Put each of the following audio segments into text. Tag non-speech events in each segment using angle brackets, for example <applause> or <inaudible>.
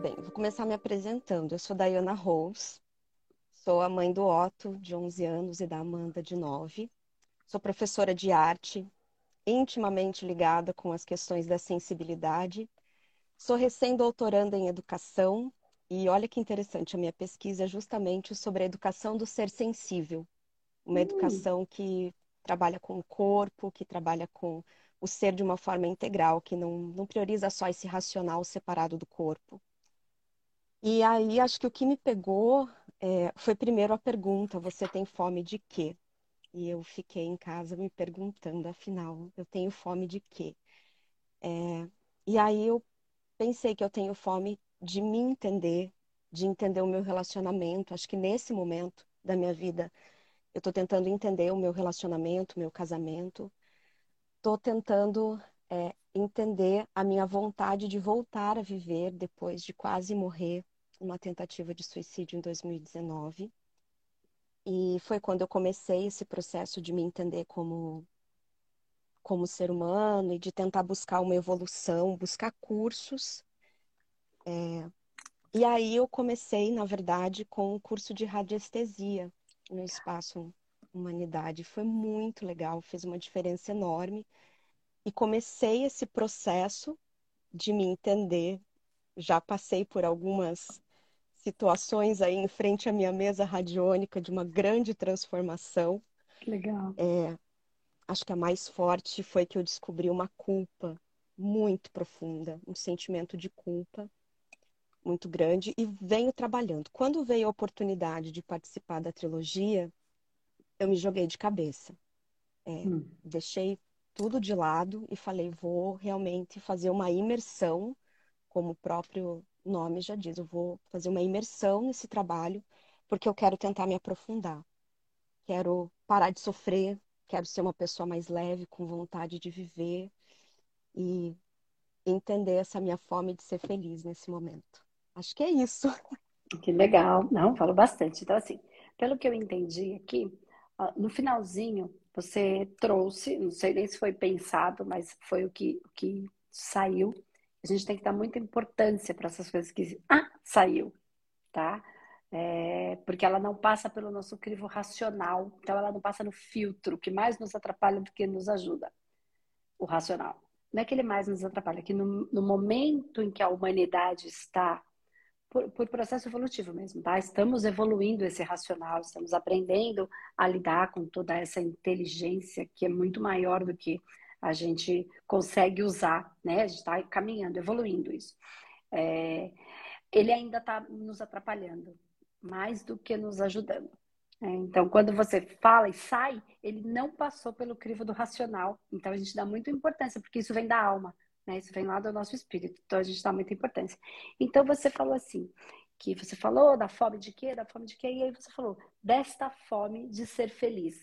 Bem, vou começar me apresentando. Eu sou Diana Rose, sou a mãe do Otto, de 11 anos, e da Amanda, de 9. Sou professora de arte, intimamente ligada com as questões da sensibilidade. Sou recém-doutoranda em educação e olha que interessante, a minha pesquisa é justamente sobre a educação do ser sensível. Uma hum. educação que trabalha com o corpo, que trabalha com o ser de uma forma integral, que não, não prioriza só esse racional separado do corpo. E aí, acho que o que me pegou é, foi primeiro a pergunta: você tem fome de quê? E eu fiquei em casa me perguntando, afinal, eu tenho fome de quê? É, e aí eu pensei que eu tenho fome de me entender, de entender o meu relacionamento. Acho que nesse momento da minha vida, eu estou tentando entender o meu relacionamento, meu casamento. Estou tentando é, entender a minha vontade de voltar a viver depois de quase morrer uma tentativa de suicídio em 2019. E foi quando eu comecei esse processo de me entender como como ser humano e de tentar buscar uma evolução, buscar cursos. É... E aí eu comecei, na verdade, com um curso de radiestesia no espaço Humanidade. Foi muito legal, fez uma diferença enorme. E comecei esse processo de me entender. Já passei por algumas situações aí em frente à minha mesa radiônica de uma grande transformação. Legal. É, acho que a mais forte foi que eu descobri uma culpa muito profunda, um sentimento de culpa muito grande e venho trabalhando. Quando veio a oportunidade de participar da trilogia, eu me joguei de cabeça. É, hum. Deixei tudo de lado e falei, vou realmente fazer uma imersão, como o próprio nome já diz, eu vou fazer uma imersão nesse trabalho, porque eu quero tentar me aprofundar. Quero parar de sofrer, quero ser uma pessoa mais leve, com vontade de viver e entender essa minha fome de ser feliz nesse momento. Acho que é isso. <laughs> Que legal. Não, falo bastante. Então, assim, pelo que eu entendi aqui, no finalzinho, você trouxe, não sei nem se foi pensado, mas foi o que, o que saiu a gente tem que dar muita importância para essas coisas que. Ah, saiu, tá? É, porque ela não passa pelo nosso crivo racional, então ela não passa no filtro, que mais nos atrapalha do que nos ajuda. O racional. Não é que ele mais nos atrapalha, é que no, no momento em que a humanidade está, por, por, processo evolutivo mesmo, tá? Estamos evoluindo esse racional, estamos aprendendo a lidar com toda essa inteligência que é muito maior do que a gente consegue usar, né? A gente está caminhando, evoluindo isso. É, ele ainda está nos atrapalhando mais do que nos ajudando. É, então, quando você fala e sai, ele não passou pelo crivo do racional. Então, a gente dá muita importância, porque isso vem da alma, né? Isso vem lá do nosso espírito. Então, a gente dá muita importância. Então, você falou assim, que você falou da fome de quê? Da fome de quê? E aí você falou desta fome de ser feliz.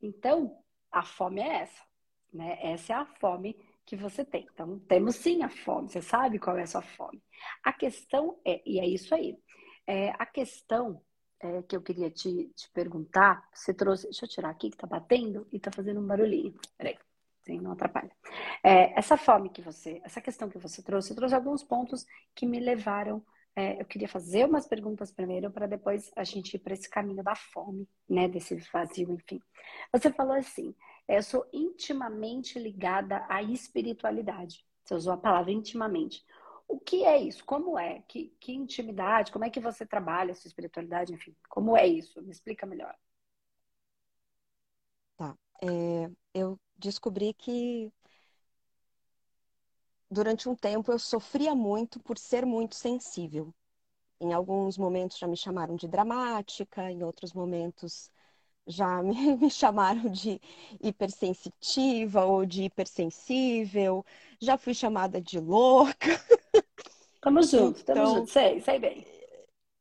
Então, a fome é essa. Né? Essa é a fome que você tem. Então, temos sim a fome, você sabe qual é a sua fome. A questão é, e é isso aí, é, a questão é, que eu queria te, te, perguntar, você trouxe, deixa eu tirar aqui que tá batendo e tá fazendo um barulhinho. Peraí, sim, não atrapalha. É, essa fome que você, essa questão que você trouxe, eu trouxe alguns pontos que me levaram é, eu queria fazer umas perguntas primeiro para depois a gente ir para esse caminho da fome, né, desse vazio, enfim. Você falou assim, eu sou intimamente ligada à espiritualidade. Você usou a palavra intimamente. O que é isso? Como é? Que, que intimidade? Como é que você trabalha a sua espiritualidade? Enfim, como é isso? Me explica melhor. Tá. É, eu descobri que durante um tempo eu sofria muito por ser muito sensível. Em alguns momentos já me chamaram de dramática, em outros momentos já <laughs> me, me chamaram de hipersensitiva ou de hipersensível, já fui chamada de louca. <laughs> Tamo junto, então, tamo junto, sei, sei bem.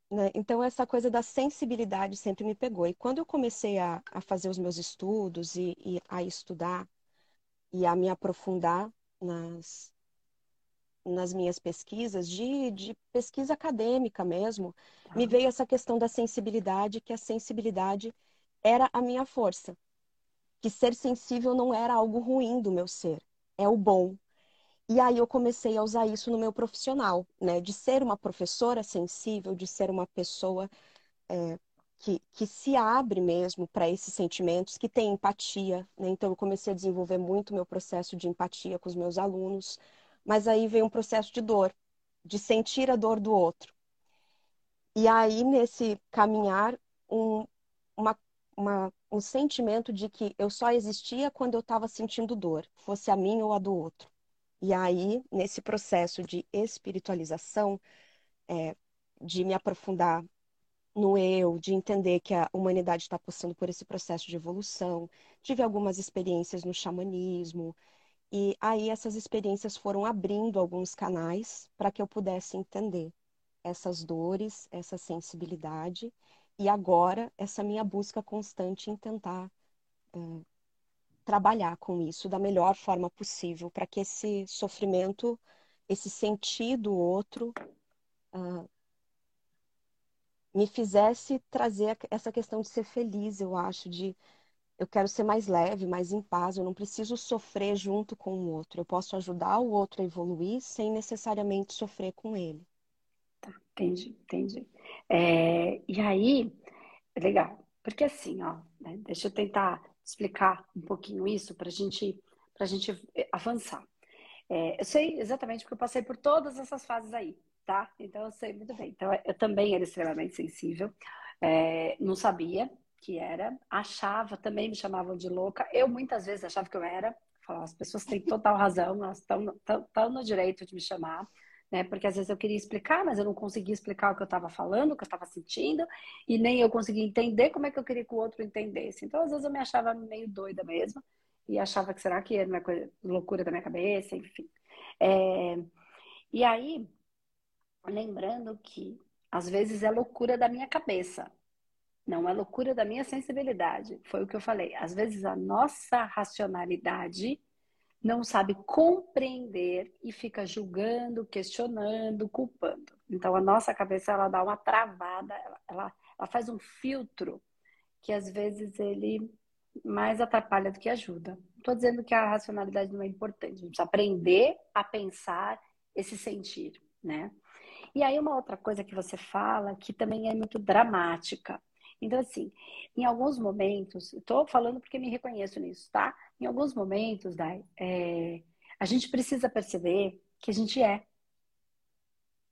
Né? Então, essa coisa da sensibilidade sempre me pegou. E quando eu comecei a, a fazer os meus estudos e, e a estudar e a me aprofundar nas, nas minhas pesquisas, de, de pesquisa acadêmica mesmo, me veio essa questão da sensibilidade, que a sensibilidade era a minha força. Que ser sensível não era algo ruim do meu ser, é o bom. E aí eu comecei a usar isso no meu profissional, né? De ser uma professora sensível, de ser uma pessoa é, que, que se abre mesmo para esses sentimentos, que tem empatia, né? Então eu comecei a desenvolver muito meu processo de empatia com os meus alunos, mas aí veio um processo de dor, de sentir a dor do outro. E aí nesse caminhar um, uma, uma, um sentimento de que eu só existia quando eu estava sentindo dor, fosse a minha ou a do outro. E aí, nesse processo de espiritualização, é, de me aprofundar no eu, de entender que a humanidade está passando por esse processo de evolução. Tive algumas experiências no xamanismo, e aí essas experiências foram abrindo alguns canais para que eu pudesse entender essas dores, essa sensibilidade, e agora essa minha busca constante em tentar é, trabalhar com isso da melhor forma possível, para que esse sofrimento, esse sentido outro, uh, me fizesse trazer essa questão de ser feliz, eu acho, de eu quero ser mais leve, mais em paz, eu não preciso sofrer junto com o outro. Eu posso ajudar o outro a evoluir sem necessariamente sofrer com ele. Tá, entendi, entendi. É, e aí, legal, porque assim, ó, né, deixa eu tentar explicar um pouquinho isso para gente, a gente avançar. É, eu sei exatamente porque eu passei por todas essas fases aí tá? Então eu sei muito bem. Então eu também era extremamente sensível, é, não sabia que era, achava, também me chamavam de louca. Eu muitas vezes achava que eu era. As pessoas têm total razão, elas estão no direito de me chamar. Né? Porque às vezes eu queria explicar, mas eu não conseguia explicar o que eu estava falando, o que eu estava sentindo, e nem eu conseguia entender como é que eu queria que o outro entendesse. Então, às vezes, eu me achava meio doida mesmo, e achava que será que era uma coisa, loucura da minha cabeça, enfim. É... E aí, lembrando que às vezes é loucura da minha cabeça, não é loucura da minha sensibilidade. Foi o que eu falei. Às vezes a nossa racionalidade não sabe compreender e fica julgando, questionando, culpando. Então a nossa cabeça ela dá uma travada, ela, ela, faz um filtro que às vezes ele mais atrapalha do que ajuda. Estou dizendo que a racionalidade não é importante. A gente precisa aprender a pensar esse sentir, né? E aí, uma outra coisa que você fala que também é muito dramática. Então, assim, em alguns momentos, estou falando porque me reconheço nisso, tá? Em alguns momentos, Dai, é, a gente precisa perceber que a gente é.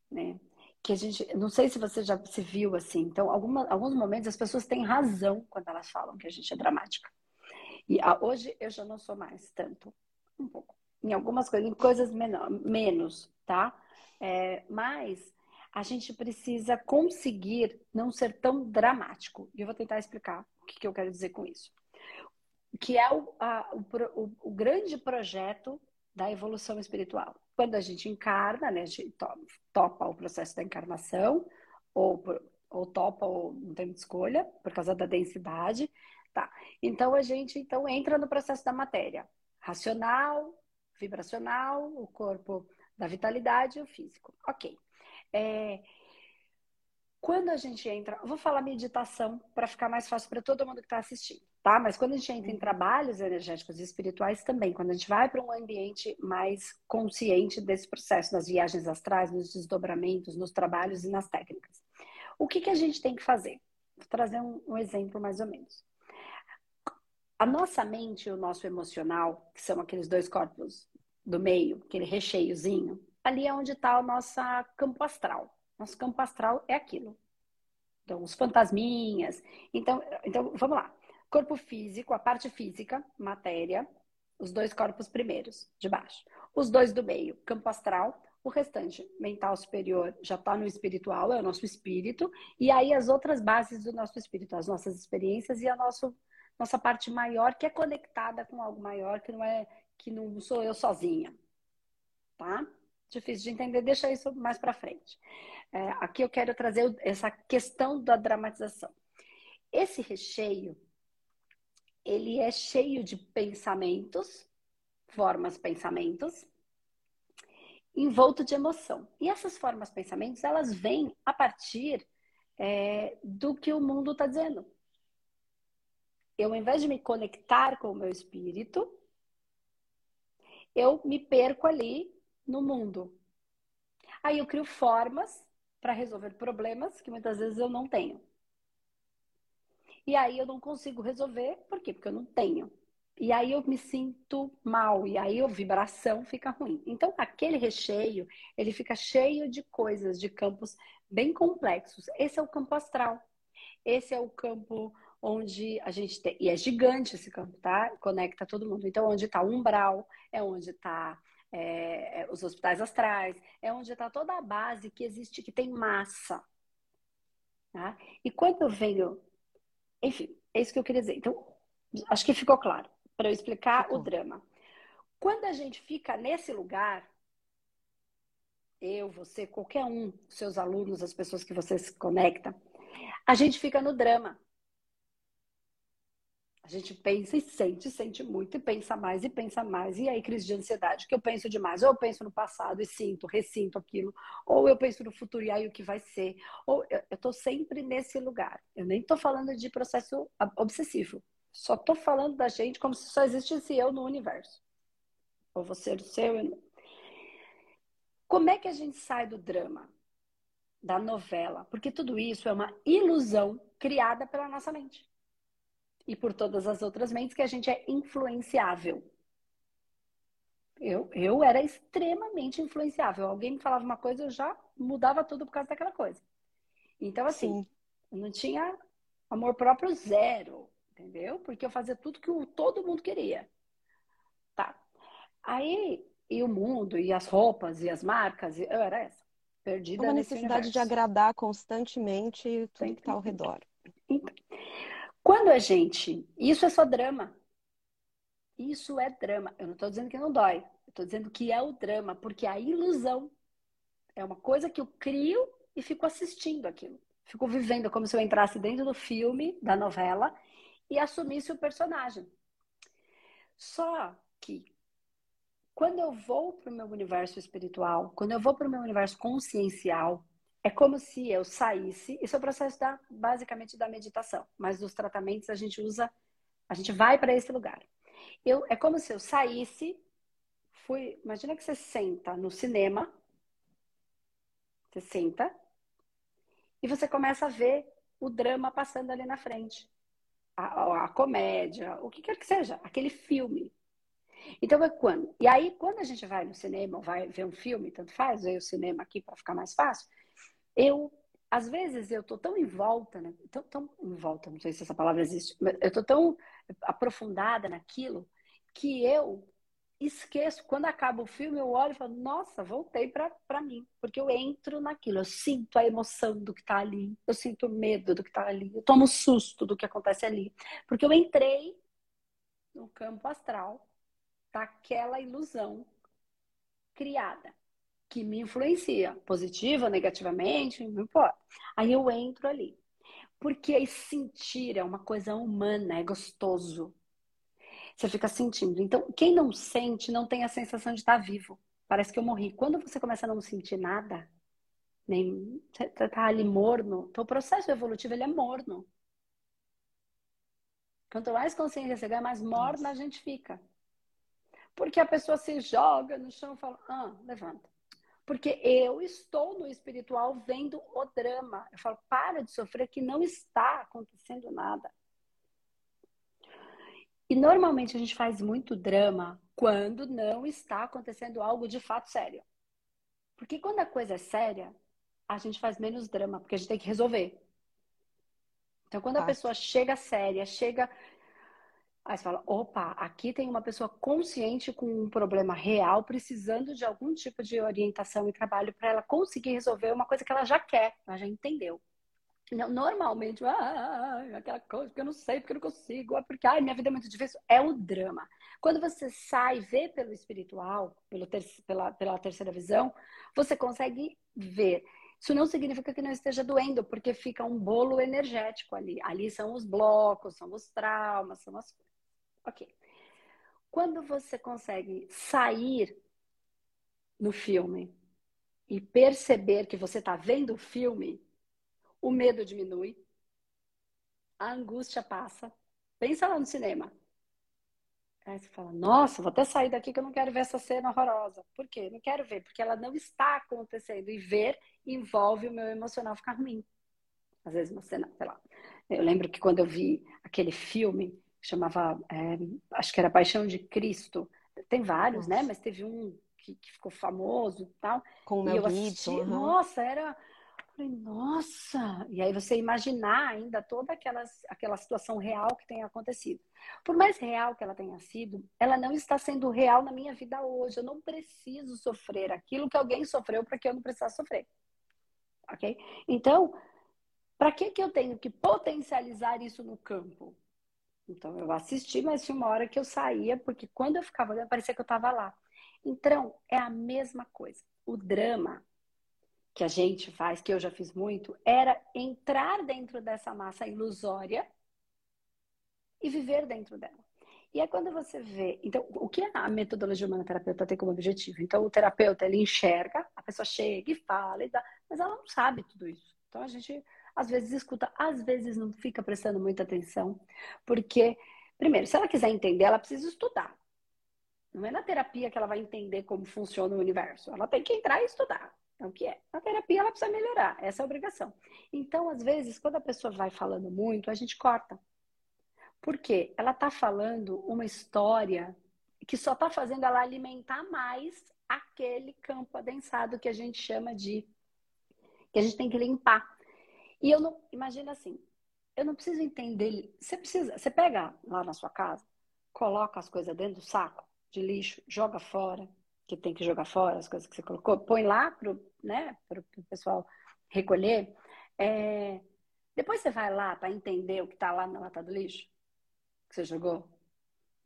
Né? Que a gente, não sei se você já se viu assim, então, alguma, alguns momentos as pessoas têm razão quando elas falam que a gente é dramática. E a, hoje eu já não sou mais tanto, um pouco. Em algumas coisas, em coisas menor, menos, tá? É, mas a gente precisa conseguir não ser tão dramático. E eu vou tentar explicar o que, que eu quero dizer com isso. Que é o, a, o, o, grande projeto da evolução espiritual. Quando a gente encarna, né, a gente topa o processo da encarnação, ou, ou topa ou não tem escolha, por causa da densidade. Tá. Então a gente então entra no processo da matéria. Racional, vibracional, o corpo da vitalidade e o físico. Ok. É, quando a gente entra, vou falar meditação para ficar mais fácil para todo mundo que está assistindo, tá? Mas quando a gente entra em uhum. trabalhos energéticos e espirituais também, quando a gente vai para um ambiente mais consciente desse processo, nas viagens astrais, nos desdobramentos, nos trabalhos e nas técnicas, o que, que a gente tem que fazer? Vou trazer um, um exemplo mais ou menos. A nossa mente e o nosso emocional, que são aqueles dois corpos do meio, aquele recheiozinho, ali é onde está o nosso campo astral. Nosso campo astral é aquilo. Então, os fantasminhas. Então, então, vamos lá. Corpo físico, a parte física, matéria, os dois corpos primeiros, de baixo. Os dois do meio, campo astral. O restante, mental superior, já está no espiritual, é o nosso espírito. E aí as outras bases do nosso espírito, as nossas experiências e a nosso, nossa parte maior, que é conectada com algo maior, que não é que não sou eu sozinha. Tá? Difícil de entender, deixa isso mais para frente. É, aqui eu quero trazer essa questão da dramatização. Esse recheio, ele é cheio de pensamentos, formas pensamentos, envolto de emoção. E essas formas pensamentos, elas vêm a partir é, do que o mundo está dizendo. Eu, ao invés de me conectar com o meu espírito, eu me perco ali no mundo. Aí eu crio formas para resolver problemas que muitas vezes eu não tenho. E aí eu não consigo resolver, por quê? Porque eu não tenho. E aí eu me sinto mal, e aí a vibração fica ruim. Então, aquele recheio, ele fica cheio de coisas, de campos bem complexos. Esse é o campo astral. Esse é o campo onde a gente tem. E é gigante esse campo, tá? Conecta todo mundo. Então, onde está o umbral, é onde está é, é, os hospitais astrais, é onde está toda a base que existe, que tem massa. Tá? E quando eu venho. Enfim, é isso que eu queria dizer. Então, acho que ficou claro para eu explicar ficou. o drama. Quando a gente fica nesse lugar, eu, você, qualquer um, seus alunos, as pessoas que você se conecta, a gente fica no drama. A gente pensa e sente, sente muito, e pensa mais e pensa mais. E aí, crise de ansiedade, que eu penso demais. Ou eu penso no passado e sinto, ressinto aquilo. Ou eu penso no futuro e aí o que vai ser. Ou eu estou sempre nesse lugar. Eu nem estou falando de processo obsessivo. Só estou falando da gente como se só existisse eu no universo. Ou você o seu. Eu... Como é que a gente sai do drama? Da novela? Porque tudo isso é uma ilusão criada pela nossa mente e por todas as outras mentes que a gente é influenciável. Eu, eu era extremamente influenciável. Alguém me falava uma coisa, eu já mudava tudo por causa daquela coisa. Então, assim, Sim. eu não tinha amor próprio zero, entendeu? Porque eu fazia tudo que o, todo mundo queria. Tá. Aí, e o mundo, e as roupas, e as marcas, eu era essa. Perdida Uma necessidade de agradar constantemente tudo que está ao redor. Então, quando a gente. Isso é só drama. Isso é drama. Eu não estou dizendo que não dói. Eu estou dizendo que é o drama, porque a ilusão é uma coisa que eu crio e fico assistindo aquilo. Fico vivendo como se eu entrasse dentro do filme, da novela, e assumisse o personagem. Só que quando eu vou para o meu universo espiritual, quando eu vou para o meu universo consciencial, é como se eu saísse, isso é o processo da, basicamente da meditação, mas dos tratamentos a gente usa, a gente vai para esse lugar. Eu, é como se eu saísse, fui, imagina que você senta no cinema, você senta, e você começa a ver o drama passando ali na frente. A, a, comédia, o que quer que seja, aquele filme. Então é quando. E aí, quando a gente vai no cinema, vai ver um filme, tanto faz, ver o cinema aqui para ficar mais fácil, eu, às vezes, eu tô tão em volta, né? Tão, tão em volta, não sei se essa palavra existe, mas eu tô tão aprofundada naquilo que eu esqueço. Quando acaba o filme, eu olho e falo, nossa, voltei para mim. Porque eu entro naquilo, eu sinto a emoção do que tá ali, eu sinto medo do que tá ali, eu tomo susto do que acontece ali. Porque eu entrei no campo astral daquela ilusão criada que me influencia, positiva, negativamente, não importa. Aí eu entro ali. Porque sentir é uma coisa humana, é gostoso. Você fica sentindo. Então, quem não sente não tem a sensação de estar vivo. Parece que eu morri. Quando você começa a não sentir nada, nem você tá ali morno, então o processo evolutivo ele é morno. Quanto mais consciência você ganha, mais morna a gente fica. Porque a pessoa se joga no chão e fala: ah, levanta. Porque eu estou no espiritual vendo o drama. Eu falo, para de sofrer que não está acontecendo nada. E normalmente a gente faz muito drama quando não está acontecendo algo de fato sério. Porque quando a coisa é séria, a gente faz menos drama, porque a gente tem que resolver. Então, quando a pessoa chega séria, chega Aí você fala, opa, aqui tem uma pessoa consciente com um problema real, precisando de algum tipo de orientação e trabalho para ela conseguir resolver uma coisa que ela já quer, ela já entendeu. Normalmente, ah, aquela coisa, porque eu não sei, porque eu não consigo, é porque ai, minha vida é muito difícil. É o drama. Quando você sai, vê pelo espiritual, pelo ter, pela, pela terceira visão, você consegue ver. Isso não significa que não esteja doendo, porque fica um bolo energético ali. Ali são os blocos, são os traumas, são as Ok. Quando você consegue sair no filme e perceber que você está vendo o filme, o medo diminui, a angústia passa. Pensa lá no cinema. Aí você fala, nossa, vou até sair daqui que eu não quero ver essa cena horrorosa. Por quê? Não quero ver, porque ela não está acontecendo. E ver envolve o meu emocional ficar ruim. Às vezes uma cena, sei lá. Eu lembro que quando eu vi aquele filme, que chamava, é, acho que era Paixão de Cristo, tem vários, né? nossa. né? Mas teve um que, que, ficou famoso e tal. Com o e eu assisti, uhum. nossa, era Falei, nossa! E aí você imaginar ainda toda aquela, aquela situação real que tem acontecido. Por mais real que ela tenha sido, ela não está sendo real na minha vida hoje. Eu não preciso sofrer aquilo que alguém sofreu para que eu não precisasse sofrer. Ok? Então, para que, que eu tenho que potencializar isso no campo? Então, eu assisti, mas tinha uma hora que eu saía, porque quando eu ficava olhando, parecia que eu estava lá. Então, é a mesma coisa. O drama que a gente faz, que eu já fiz muito, era entrar dentro dessa massa ilusória e viver dentro dela. E é quando você vê. Então, o que a metodologia humanoterapeuta tem como objetivo? Então, o terapeuta ele enxerga, a pessoa chega e fala, e dá, mas ela não sabe tudo isso. Então, a gente às vezes escuta, às vezes não fica prestando muita atenção, porque, primeiro, se ela quiser entender, ela precisa estudar. Não é na terapia que ela vai entender como funciona o universo. Ela tem que entrar e estudar. Então, o que é? A terapia ela precisa melhorar, essa é a obrigação. Então, às vezes, quando a pessoa vai falando muito, a gente corta. Por quê? Ela está falando uma história que só está fazendo ela alimentar mais aquele campo adensado que a gente chama de. que a gente tem que limpar. E eu não. Imagina assim, eu não preciso entender. Você precisa. Você pega lá na sua casa, coloca as coisas dentro do saco de lixo, joga fora, que tem que jogar fora, as coisas que você colocou, põe lá pro, né, pro, pro pessoal recolher. É... Depois você vai lá para entender o que está lá na lata do lixo que você jogou.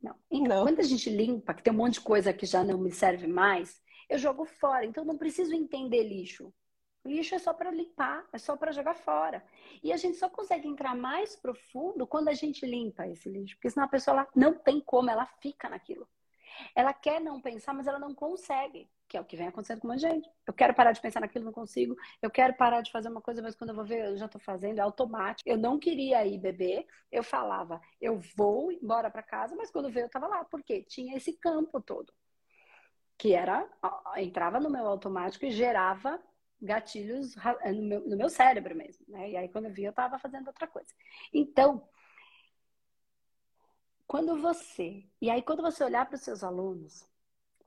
Não. Então, não. quando a gente limpa, que tem um monte de coisa que já não me serve mais, eu jogo fora. Então, não preciso entender lixo. Lixo é só para limpar, é só para jogar fora. E a gente só consegue entrar mais profundo quando a gente limpa esse lixo, porque senão a pessoa lá não tem como, ela fica naquilo. Ela quer não pensar, mas ela não consegue, que é o que vem acontecendo com muita gente. Eu quero parar de pensar naquilo, não consigo. Eu quero parar de fazer uma coisa, mas quando eu vou ver, eu já estou fazendo, é automático. Eu não queria ir beber, eu falava, eu vou embora para casa, mas quando veio eu estava lá. Por quê? Tinha esse campo todo. Que era, entrava no meu automático e gerava gatilhos no meu, no meu cérebro mesmo, né? E aí quando eu vi, eu estava fazendo outra coisa. Então, quando você. E aí, quando você olhar para os seus alunos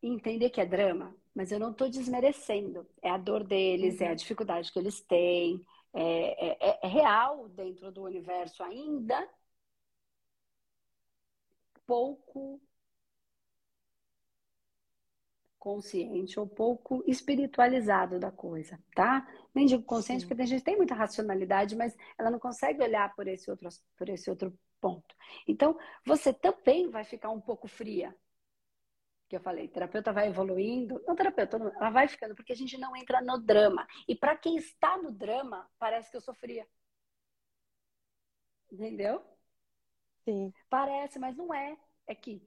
e entender que é drama, mas eu não estou desmerecendo, é a dor deles, uhum. é a uhum. dificuldade que eles têm, é, é, é real dentro do universo ainda pouco consciente ou pouco espiritualizado da coisa, tá? Nem digo consciente, Sim. porque a gente tem muita racionalidade, mas ela não consegue olhar por esse outro, por esse outro ponto. Então, você também vai ficar um pouco fria. Que eu falei, terapeuta vai evoluindo. Não, terapeuta, ela vai ficando, porque a gente não entra no drama. E para quem está no drama, parece que eu sofria. Entendeu? Sim. Parece, mas não é. É que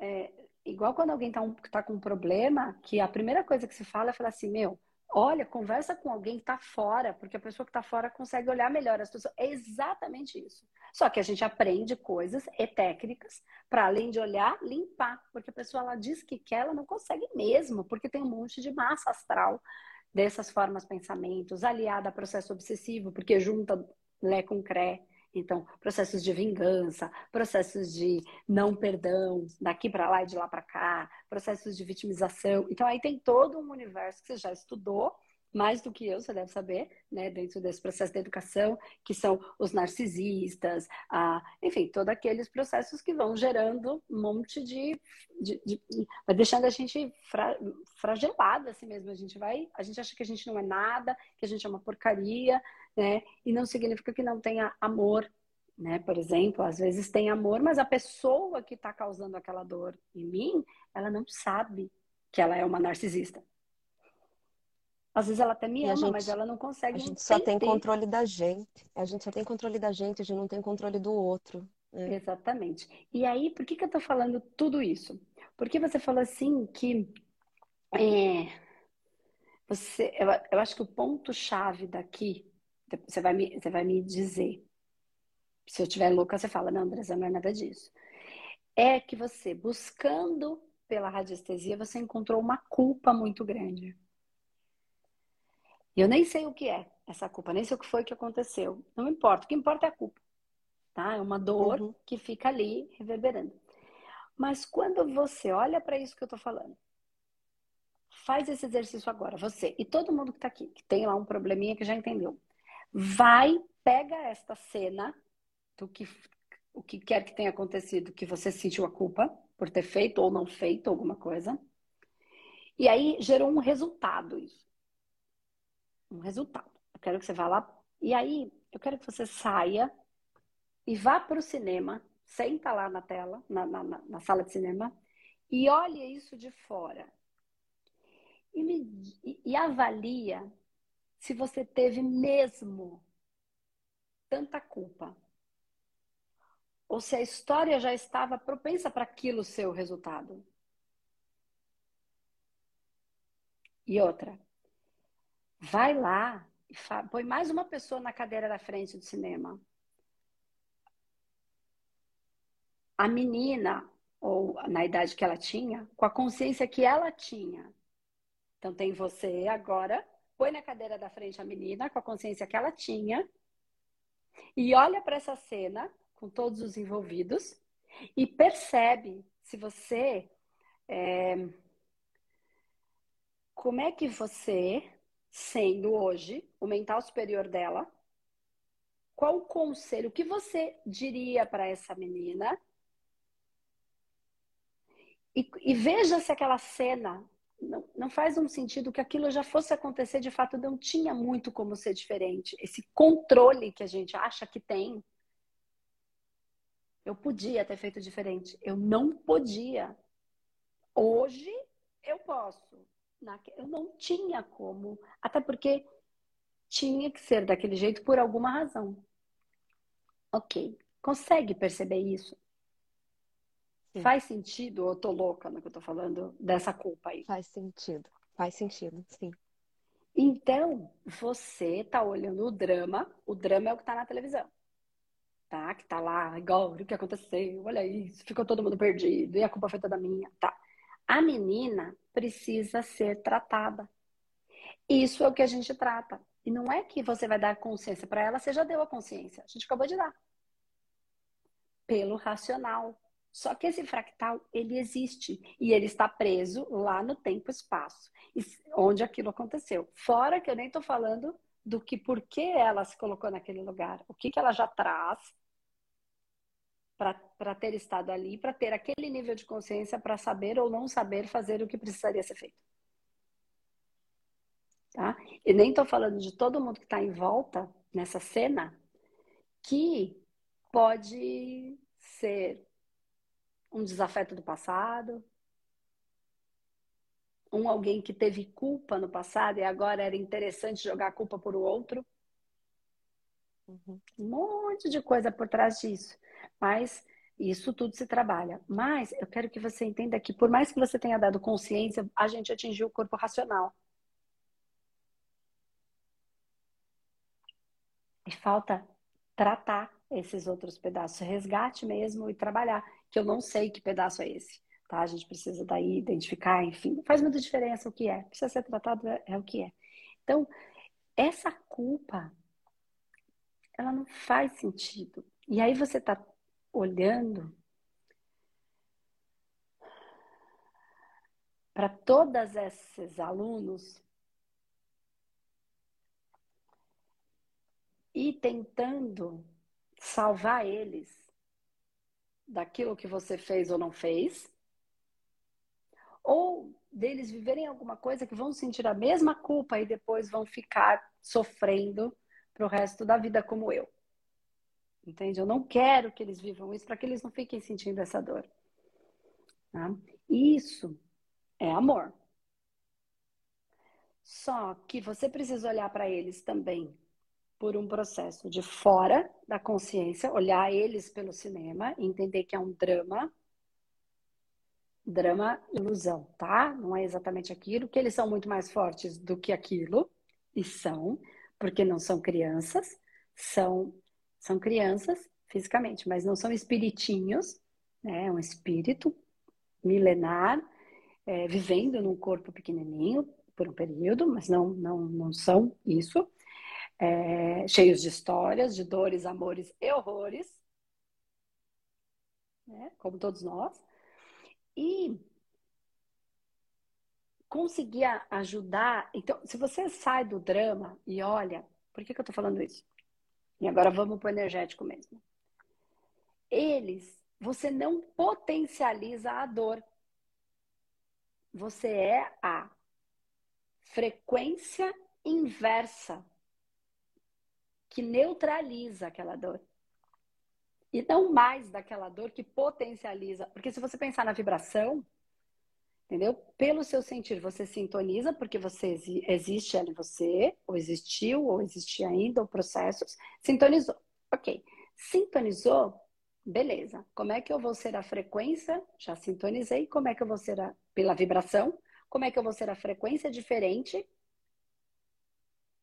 é, igual quando alguém está um, tá com um problema, que a primeira coisa que se fala é falar assim, meu, olha, conversa com alguém que está fora, porque a pessoa que está fora consegue olhar melhor a situação. É exatamente isso. Só que a gente aprende coisas e técnicas para, além de olhar, limpar. Porque a pessoa ela diz que quer, ela não consegue mesmo, porque tem um monte de massa astral dessas formas pensamentos, aliada a processo obsessivo, porque junta Lé com Cré. Então, processos de vingança, processos de não perdão, daqui para lá e de lá para cá, processos de vitimização. Então, aí tem todo um universo que você já estudou mais do que eu, você deve saber, né, dentro desse processo de educação, que são os narcisistas, a, enfim, todos aqueles processos que vão gerando um monte de. de, de vai deixando a gente fra, assim mesmo. A gente vai, a gente acha que a gente não é nada, que a gente é uma porcaria, né, e não significa que não tenha amor. Né? Por exemplo, às vezes tem amor, mas a pessoa que está causando aquela dor em mim, ela não sabe que ela é uma narcisista. Às vezes ela até me ama, gente, mas ela não consegue. A gente só tem controle da gente. A gente só tem controle da gente, a gente não tem controle do outro. Né? Exatamente. E aí, por que, que eu tô falando tudo isso? Porque você falou assim que é, você, eu, eu acho que o ponto-chave daqui, você vai, me, você vai me dizer. Se eu estiver louca, você fala, não, Andressa, não é nada disso. é que você, buscando pela radiestesia, você encontrou uma culpa muito grande. E eu nem sei o que é essa culpa, nem sei o que foi que aconteceu. Não importa, o que importa é a culpa. Tá? É uma dor uhum. que fica ali reverberando. Mas quando você olha para isso que eu tô falando, faz esse exercício agora, você e todo mundo que tá aqui, que tem lá um probleminha que já entendeu. Vai, pega esta cena do que o que quer que tenha acontecido, que você sentiu a culpa por ter feito ou não feito alguma coisa. E aí gerou um resultado isso. Um resultado. Eu quero que você vá lá. E aí, eu quero que você saia e vá para o cinema, senta lá na tela, na, na, na, sala de cinema, e olhe isso de fora. E, me, e, e avalia se você teve mesmo tanta culpa ou se a história já estava propensa para aquilo ser o resultado. E outra, vai lá e põe mais uma pessoa na cadeira da frente do cinema. A menina, ou na idade que ela tinha, com a consciência que ela tinha. Então tem você agora, põe na cadeira da frente a menina com a consciência que ela tinha e olha para essa cena com todos os envolvidos e percebe se você. É, como é que você, sendo hoje o mental superior dela, qual o conselho, que você diria para essa menina? E, e, veja se aquela cena não, não faz um sentido que aquilo já fosse acontecer, de fato não tinha muito como ser diferente. Esse controle que a gente acha que tem eu podia ter feito diferente. Eu não podia. Hoje eu posso. Eu não tinha como. Até porque tinha que ser daquele jeito por alguma razão. Ok. Consegue perceber isso? Sim. Faz sentido ou eu tô louca no que eu tô falando dessa culpa aí? Faz sentido. Faz sentido, sim. Então, você tá olhando o drama, o drama é o que tá na televisão tá? Que tá lá, igual, o que aconteceu, olha isso, ficou todo mundo perdido, e a culpa foi toda minha, tá? A menina precisa ser tratada. Isso é o que a gente trata. E não é que você vai dar consciência para ela, você já deu a consciência. A gente acabou de dar. Pelo racional. Só que esse fractal, ele existe. E ele está preso lá no tempo e espaço. Onde aquilo aconteceu. Fora que eu nem estou falando do que por que ela se colocou naquele lugar. O que, que ela já traz para ter estado ali, para ter aquele nível de consciência para saber ou não saber fazer o que precisaria ser feito. Tá? E nem estou falando de todo mundo que está em volta nessa cena que pode ser um desafeto do passado, um alguém que teve culpa no passado e agora era interessante jogar a culpa por o outro. Uhum. Um monte de coisa por trás disso. Mas isso tudo se trabalha. Mas eu quero que você entenda que, por mais que você tenha dado consciência, a gente atingiu o corpo racional. E falta tratar esses outros pedaços, resgate mesmo e trabalhar, que eu não sei que pedaço é esse, tá? A gente precisa daí identificar, enfim, faz muita diferença o que é, precisa ser tratado é, é o que é. Então, essa culpa, ela não faz sentido. E aí você tá olhando para todos esses alunos e tentando salvar eles daquilo que você fez ou não fez, ou deles viverem alguma coisa que vão sentir a mesma culpa e depois vão ficar sofrendo para o resto da vida como eu. Entende? Eu não quero que eles vivam isso para que eles não fiquem sentindo essa dor. Tá? Isso é amor. Só que você precisa olhar para eles também por um processo de fora da consciência, olhar eles pelo cinema, entender que é um drama. Drama, ilusão, tá? Não é exatamente aquilo, que eles são muito mais fortes do que aquilo, e são, porque não são crianças, são são crianças fisicamente, mas não são espiritinhos, né? É um espírito milenar, é, vivendo num corpo pequenininho por um período, mas não, não, não são isso. É, cheios de histórias, de dores, amores e horrores, né? como todos nós. E conseguir ajudar. Então, se você sai do drama e olha, por que, que eu estou falando isso? E agora vamos para energético mesmo. Eles, você não potencializa a dor. Você é a frequência inversa que neutraliza aquela dor. E não mais daquela dor que potencializa. Porque se você pensar na vibração, entendeu? Pelo seu sentir, você sintoniza porque você existe ali você, ou existiu, ou existe ainda, ou processos. Sintonizou. Ok. Sintonizou, beleza. Como é que eu vou ser a frequência? Já sintonizei. Como é que eu vou ser a, pela vibração? Como é que eu vou ser a frequência diferente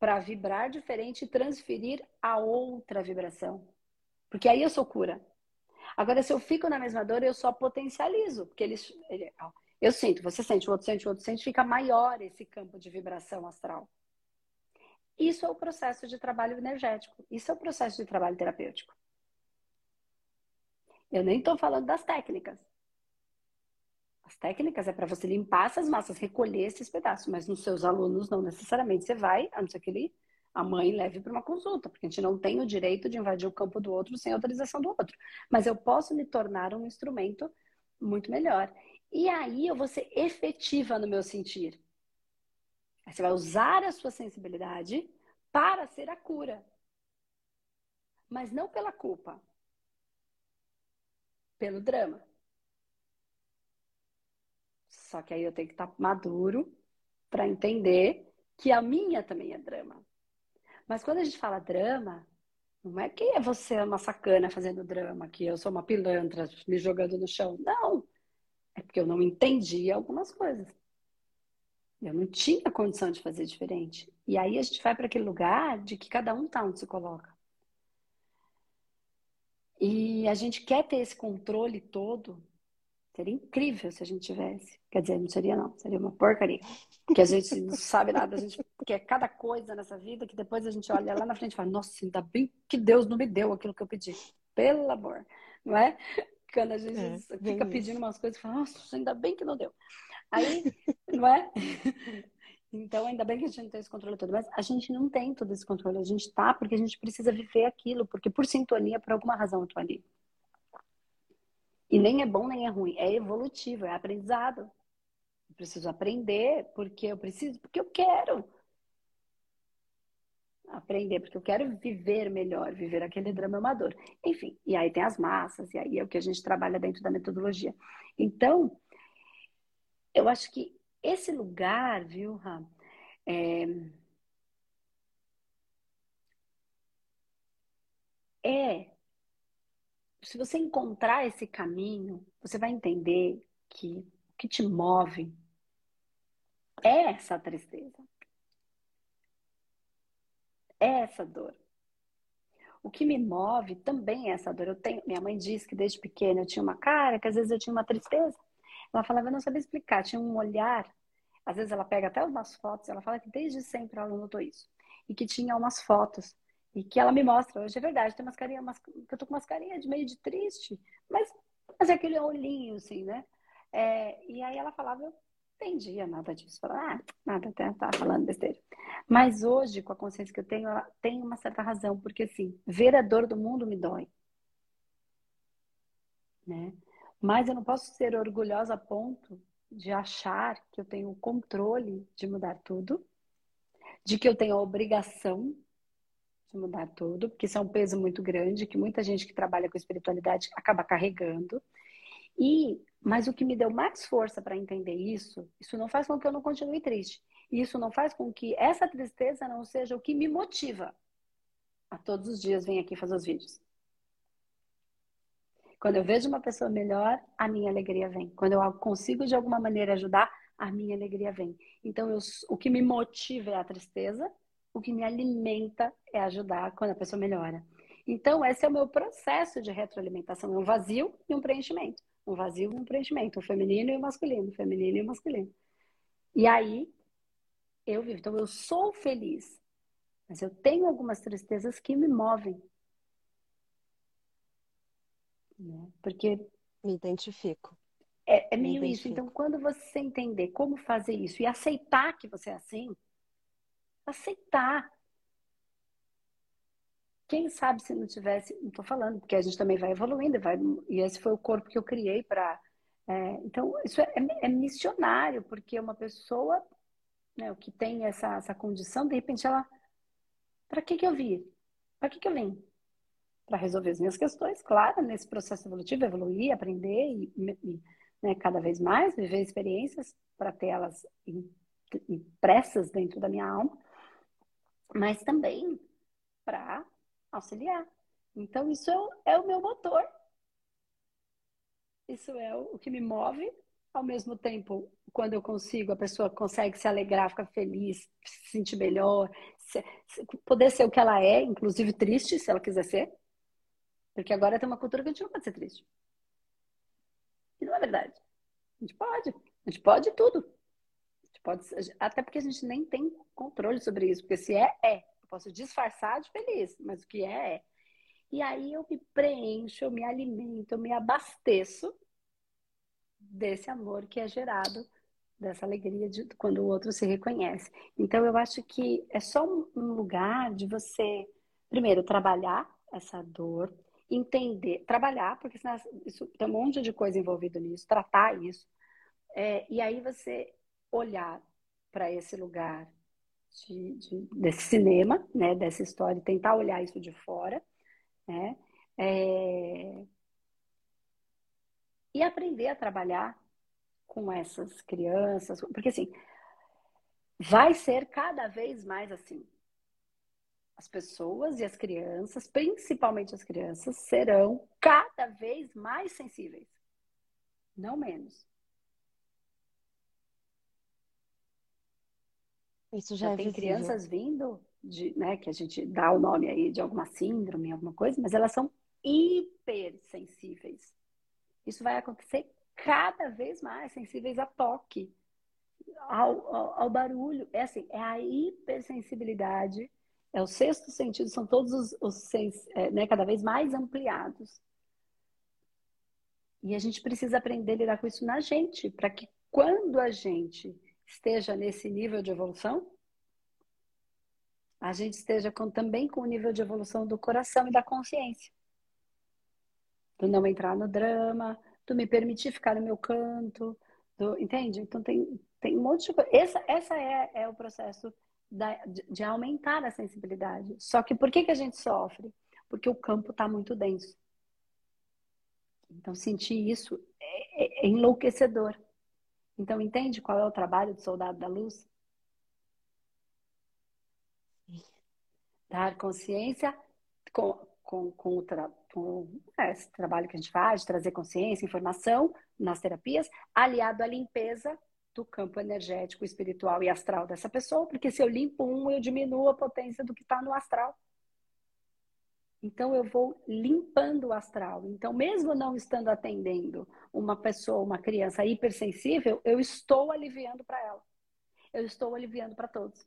para vibrar diferente e transferir a outra vibração? Porque aí eu sou cura. Agora, se eu fico na mesma dor, eu só potencializo. Porque eles. Ele, eu sinto, você sente, o outro sente, o outro sente, fica maior esse campo de vibração astral. Isso é o processo de trabalho energético. Isso é o processo de trabalho terapêutico. Eu nem estou falando das técnicas. As técnicas é para você limpar essas massas, recolher esses pedaços, mas nos seus alunos não necessariamente você vai, a não ser que ele, a mãe leve para uma consulta, porque a gente não tem o direito de invadir o campo do outro sem autorização do outro. Mas eu posso me tornar um instrumento muito melhor. E aí eu vou ser efetiva no meu sentir. Você vai usar a sua sensibilidade para ser a cura. Mas não pela culpa. Pelo drama. Só que aí eu tenho que estar maduro para entender que a minha também é drama. Mas quando a gente fala drama, não é que é você uma sacana fazendo drama, que eu sou uma pilantra me jogando no chão. Não. É porque eu não entendia algumas coisas. Eu não tinha condição de fazer diferente. E aí a gente vai para aquele lugar de que cada um tá onde se coloca. E a gente quer ter esse controle todo. Seria incrível se a gente tivesse. Quer dizer, não seria não, seria uma porcaria. Porque a gente não sabe nada, a gente quer cada coisa nessa vida que depois a gente olha lá na frente e fala, nossa, ainda bem que Deus não me deu aquilo que eu pedi. Pelo amor, não é? Quando a gente é, fica pedindo umas coisas e fala, nossa, ainda bem que não deu. Aí, não é? <laughs> Então, ainda bem que a gente não tem esse controle todo. Mas a gente não tem todo esse controle. A gente tá porque a gente precisa viver aquilo. Porque por sintonia, por alguma razão, eu tô ali. E nem é bom, nem é ruim. É evolutivo, é aprendizado. Eu preciso aprender porque eu preciso, porque eu quero aprender, porque eu quero viver melhor, viver aquele drama amador. Enfim, e aí tem as massas, e aí é o que a gente trabalha dentro da metodologia. Então, eu acho que esse lugar, viu, Ram, é, é. Se você encontrar esse caminho, você vai entender que o que te move é essa tristeza é essa dor. O que me move também é essa dor. Eu tenho, minha mãe disse que desde pequena eu tinha uma cara, que às vezes eu tinha uma tristeza. Ela falava, eu não sabia explicar, tinha um olhar. Às vezes ela pega até umas fotos, ela fala que desde sempre ela notou isso. E que tinha umas fotos. E que ela me mostra, hoje é verdade, tem umas, eu tô com umas carinhas de meio de triste, mas, mas é aquele olhinho, assim, né? É, e aí ela falava, eu entendia nada disso. Falava, ah, nada, até tá falando besteira. Mas hoje, com a consciência que eu tenho, ela tem uma certa razão, porque assim, ver a dor do mundo me dói. Né? Mas eu não posso ser orgulhosa a ponto de achar que eu tenho o controle de mudar tudo, de que eu tenho a obrigação de mudar tudo, porque isso é um peso muito grande que muita gente que trabalha com espiritualidade acaba carregando. E mas o que me deu mais força para entender isso, isso não faz com que eu não continue triste. Isso não faz com que essa tristeza não seja o que me motiva a todos os dias vir aqui fazer os vídeos. Quando eu vejo uma pessoa melhor, a minha alegria vem. Quando eu consigo de alguma maneira ajudar, a minha alegria vem. Então, eu, o que me motiva é a tristeza, o que me alimenta é ajudar quando a pessoa melhora. Então, esse é o meu processo de retroalimentação: é um vazio e um preenchimento. um vazio e um preenchimento, o feminino e o masculino, o feminino e o masculino. E aí eu vivo. Então eu sou feliz, mas eu tenho algumas tristezas que me movem. Né? Porque me identifico. É, é meio isso. Então, quando você entender como fazer isso e aceitar que você é assim, aceitar. Quem sabe se não tivesse, não estou falando, porque a gente também vai evoluindo, vai, e esse foi o corpo que eu criei para. É, então, isso é, é, missionário, porque uma pessoa né, que tem essa, essa condição, de repente ela. Para que, que eu vi? Para que, que eu vim? Para resolver as minhas questões, claro, nesse processo evolutivo, evoluir, aprender e, e né, cada vez mais, viver experiências para ter elas impressas dentro da minha alma, mas também para auxiliar. Então, isso é o, é o, meu motor. Isso é o, o que me move. Ao mesmo tempo, quando eu consigo, a pessoa consegue se alegrar, ficar feliz, se sentir melhor, se, se, poder ser o que ela é, inclusive triste, se ela quiser ser. Porque agora tem uma cultura que a gente não pode ser triste. E não é verdade. A gente pode. A gente pode tudo. Pode, até porque a gente nem tem controle sobre isso. Porque se é, é. Eu posso disfarçar de feliz, mas o que é, é. E aí eu me preencho, eu me alimento, eu me abasteço desse amor que é gerado, dessa alegria de quando o outro se reconhece. Então eu acho que é só um lugar de você, primeiro, trabalhar essa dor, entender, trabalhar, porque senão isso, tem um monte de coisa envolvida nisso, tratar isso. É, e aí você olhar para esse lugar de, de, desse cinema, né, dessa história, tentar olhar isso de fora, né, é, e aprender a trabalhar com essas crianças, porque assim, vai ser cada vez mais assim as pessoas e as crianças, principalmente as crianças, serão cada vez mais sensíveis, não menos. Isso já, já é tem visível. crianças vindo de, né, que a gente dá o nome aí de alguma síndrome, alguma coisa, mas elas são hipersensíveis. Isso vai acontecer cada vez mais, sensíveis a toque, ao, ao, ao barulho. É assim, é a hipersensibilidade é o sexto sentido, são todos os, os é, né, cada vez mais ampliados. E a gente precisa aprender a lidar com isso na gente, para que quando a gente esteja nesse nível de evolução, a gente esteja com, também com o nível de evolução do coração e da consciência. Do não entrar no drama, do me permitir ficar no meu canto, do, entende? Então tem, tem um monte de coisa. Essa, essa é, é o processo da, de, de, aumentar a sensibilidade. Só que por que, que a gente sofre? Porque o campo está muito denso. Então, sentir isso é, é, é enlouquecedor. Então, entende qual é o trabalho do soldado da luz? Dar consciência com, com, com, o tra, com é, esse trabalho que a gente faz, de trazer consciência, informação nas terapias, aliado à limpeza do campo energético, espiritual e astral dessa pessoa, porque se eu limpo um, eu diminuo a potência do que está no astral. Então eu vou limpando o astral. Então, mesmo não estando atendendo uma pessoa, uma criança hipersensível, eu estou aliviando para ela. Eu estou aliviando para todos.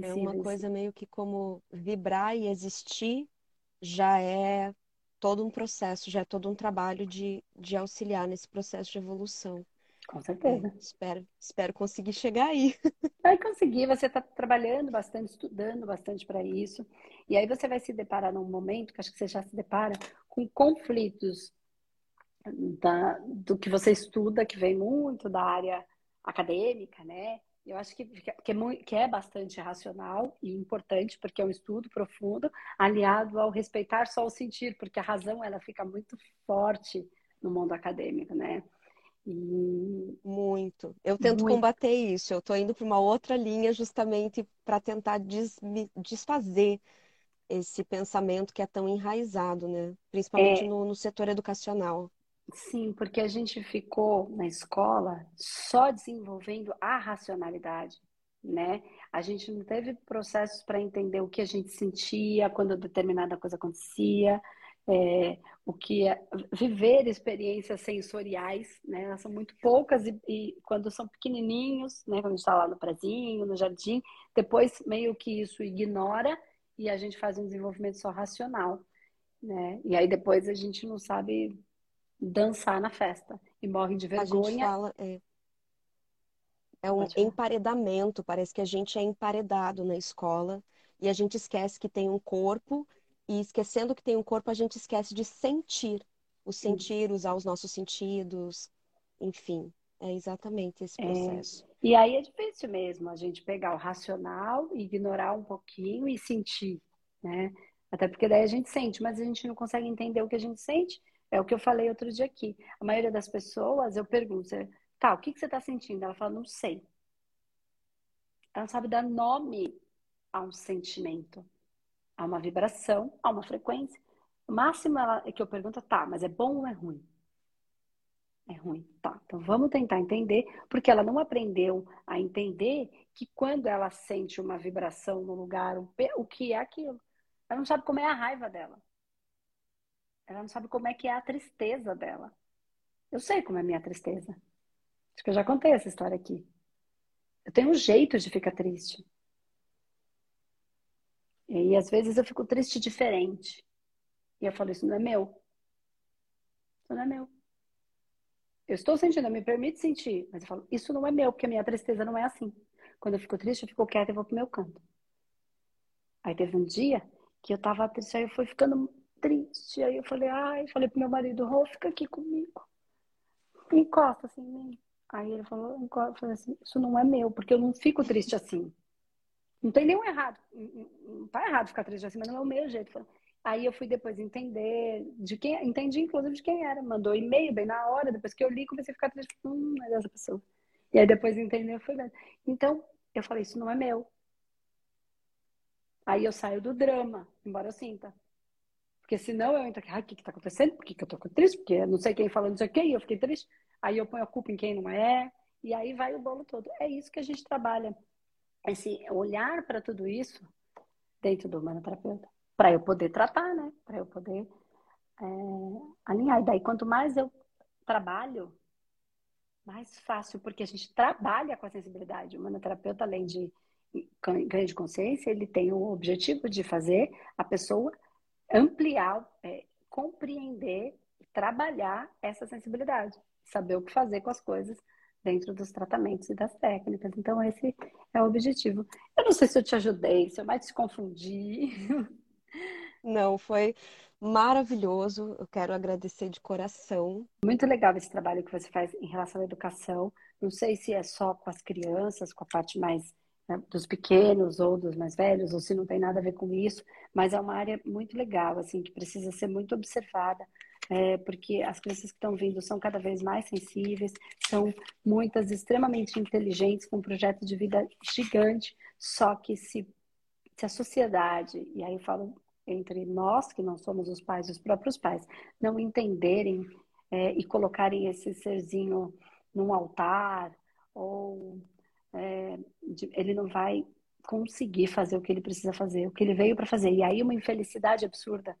É uma coisa meio que como vibrar e existir já é todo um processo, já é todo um trabalho de, de auxiliar nesse processo de evolução. Com certeza. É, espero, espero conseguir chegar aí. <laughs> Vai conseguir, você está trabalhando bastante, estudando bastante para isso. E aí você vai se deparar num momento, que acho que você já se depara, com conflitos da, do que você estuda, que vem muito da área acadêmica, né? Eu acho que, que, é, que é bastante racional e importante, porque é um estudo profundo, aliado ao respeitar só o sentir, porque a razão ela fica muito forte no mundo acadêmico, né? E... Muito. Eu tento Muito. combater isso. Eu estou indo para uma outra linha justamente para tentar des desfazer esse pensamento que é tão enraizado, né? Principalmente é... no, no setor educacional. Sim, porque a gente ficou na escola só desenvolvendo a racionalidade, né? A gente não teve processos para entender o que a gente sentia quando determinada coisa acontecia. É, o que é viver experiências sensoriais, né? Elas são muito poucas e, e quando são pequenininhos, né? Quando está lá no prezinho, no jardim, depois meio que isso ignora e a gente faz um desenvolvimento só racional, né? E aí depois a gente não sabe dançar na festa e morre de vergonha. A gente fala, é, é um emparedamento, parece que a gente é emparedado na escola e a gente esquece que tem um corpo e esquecendo que tem um corpo, a gente esquece de sentir. O sentir, usar os nossos sentidos, enfim. É exatamente esse é. processo. É, e aí é difícil mesmo a gente pegar o racional, ignorar um pouquinho e sentir, né? Até porque daí a gente sente, mas a gente não consegue entender o que a gente sente. É o que eu falei outro dia aqui. A maioria das pessoas, eu pergunto, tá, o que, que você está sentindo? Ela fala, não sei. Ela não sabe dar nome a um sentimento. Há uma vibração, há uma frequência. O máximo é que eu pergunto, tá, mas é bom ou é ruim? É ruim. Tá, então vamos tentar entender, porque ela não aprendeu a entender que quando ela sente uma vibração no lugar, o que é aquilo. Ela não sabe como é a raiva dela. Ela não sabe como é que é a tristeza dela. Eu sei como é a minha tristeza. Acho que eu já contei essa história aqui. Eu tenho um jeito de ficar triste. E às vezes eu fico triste diferente. E eu falo, isso não é meu. Isso não é meu. Eu estou sentindo, eu me permito sentir, mas eu falo, isso não é meu, porque a minha tristeza não é assim. Quando eu fico triste, eu fico quieta e vou pro meu canto. Aí teve um dia que eu tava triste, aí eu fui ficando triste. Aí eu falei, ai, falei pro meu marido, Rô, fica aqui comigo. Encosta assim em mim. Aí ele falou, eu falei assim, isso não é meu, porque eu não fico triste assim. Não tem nenhum errado. Não tá errado ficar triste assim, mas não é o meu jeito. Aí eu fui depois entender de quem, entendi inclusive de quem era. Mandou e-mail bem na hora, depois que eu li, comecei a ficar triste. Hum, é dessa pessoa. E aí depois entender, eu fui vendo. Então, eu falei, isso não é meu. Aí eu saio do drama, embora eu sinta. Porque senão eu entro aqui, o que que tá acontecendo? Por que, que eu tô triste? Porque não sei quem falou não sei o e eu fiquei triste. Aí eu ponho a culpa em quem não é, e aí vai o bolo todo. É isso que a gente trabalha esse olhar para tudo isso dentro do humanoterapeuta, para eu poder tratar, né? Para eu poder é, alinhar. E daí, quanto mais eu trabalho, mais fácil, porque a gente trabalha com a sensibilidade. O humanoterapeuta, além de ganho de consciência, ele tem o objetivo de fazer a pessoa ampliar, é, compreender, trabalhar essa sensibilidade, saber o que fazer com as coisas dentro dos tratamentos e das técnicas. Então, esse é o objetivo. Eu não sei se eu te ajudei, se eu mais te confundi. Não, foi maravilhoso. Eu quero agradecer de coração. Muito legal esse trabalho que você faz em relação à educação. Não sei se é só com as crianças, com a parte mais né, dos pequenos ou dos mais velhos, ou se não tem nada a ver com isso, mas é uma área muito legal, assim, que precisa ser muito observada é, porque as crianças que estão vindo são cada vez mais sensíveis, são muitas extremamente inteligentes, com um projeto de vida gigante, só que se, se a sociedade, e aí eu falo entre nós, que não somos os pais, os próprios pais, não entenderem é, e colocarem esse serzinho num altar, ou é, ele não vai conseguir fazer o que ele precisa fazer, o que ele veio para fazer. E aí uma infelicidade absurda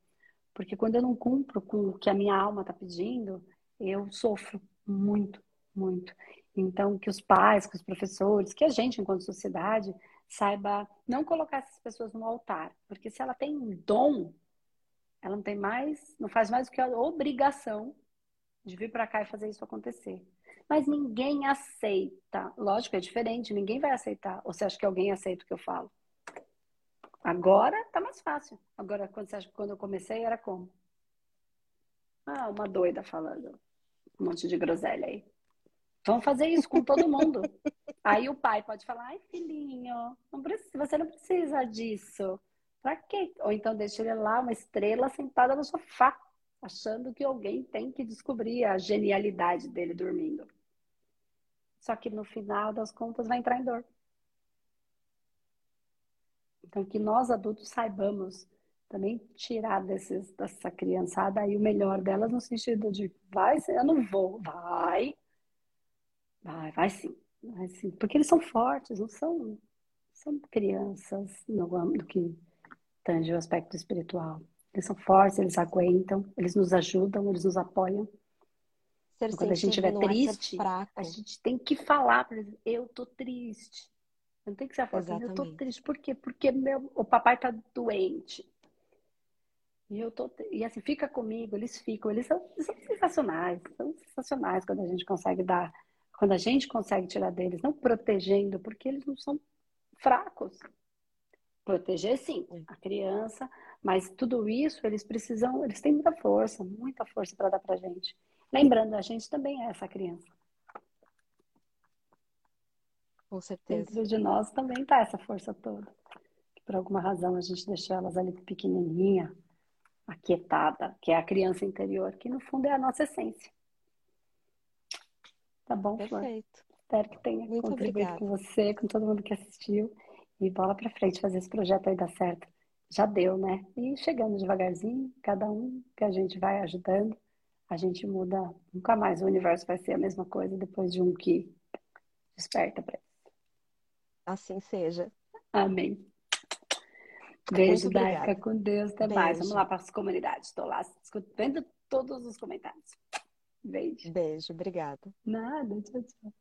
porque quando eu não cumpro com o que a minha alma está pedindo, eu sofro muito, muito. Então, que os pais, que os professores, que a gente, enquanto sociedade, saiba não colocar essas pessoas no altar. Porque se ela tem um dom, ela não tem mais, não faz mais do que a obrigação de vir para cá e fazer isso acontecer. Mas ninguém aceita. Lógico, é diferente, ninguém vai aceitar. Ou você acha que alguém aceita o que eu falo? Agora tá mais fácil. Agora, quando você acha que quando eu comecei era como? Ah, uma doida falando um monte de groselha aí. Vamos fazer isso com todo mundo. <laughs> aí o pai pode falar, ai filhinho, não precisa, você não precisa disso. Pra quê? Ou então deixa ele lá, uma estrela sentada no sofá, achando que alguém tem que descobrir a genialidade dele dormindo. Só que no final das contas vai entrar em dor. Então, que nós adultos saibamos também tirar desses, dessa criançada aí o melhor delas no sentido de vai, eu não vou, vai, vai, vai sim, vai sim, porque eles são fortes, não são, são crianças no âmbito que tange o aspecto espiritual. Eles são fortes, eles aguentam, eles nos ajudam, eles nos apoiam. Ser Quando a gente estiver é triste, a gente tem que falar para eles, eu tô triste. Não tem que ser forte, eu tô triste. Por quê? Porque meu, o papai tá doente. E eu tô, e assim, fica comigo, eles ficam, eles são, eles são sensacionais, são sensacionais quando a gente consegue dar, quando a gente consegue tirar deles, não protegendo, porque eles não são fracos. Proteger sim, É. a criança, mas tudo isso eles precisam, eles têm muita força, muita força para dar pra gente. Lembrando, a gente também é essa criança. Com certeza. Dentro de nós também tá essa força toda. Por alguma razão a gente deixou elas ali pequenininha, aquietada, que é a criança interior, que no fundo é a nossa essência. Tá bom, Flor? Perfeito. Espero que tenha Muito contribuído obrigada. com você, com todo mundo que assistiu. E bola pra frente, fazer esse projeto aí dar certo. Já deu, né? E chegando devagarzinho, cada um que a gente vai ajudando, a gente muda. Nunca mais o universo vai ser a mesma coisa depois de um que desperta pra isso. Assim seja. Amém. Beijo, obrigada. Daica, com Deus. Até mais. Beijo. Vamos lá para as comunidades. Estou lá escut- vendo todos os comentários. Beijo. Beijo, obrigada. Nada, tchau, tchau.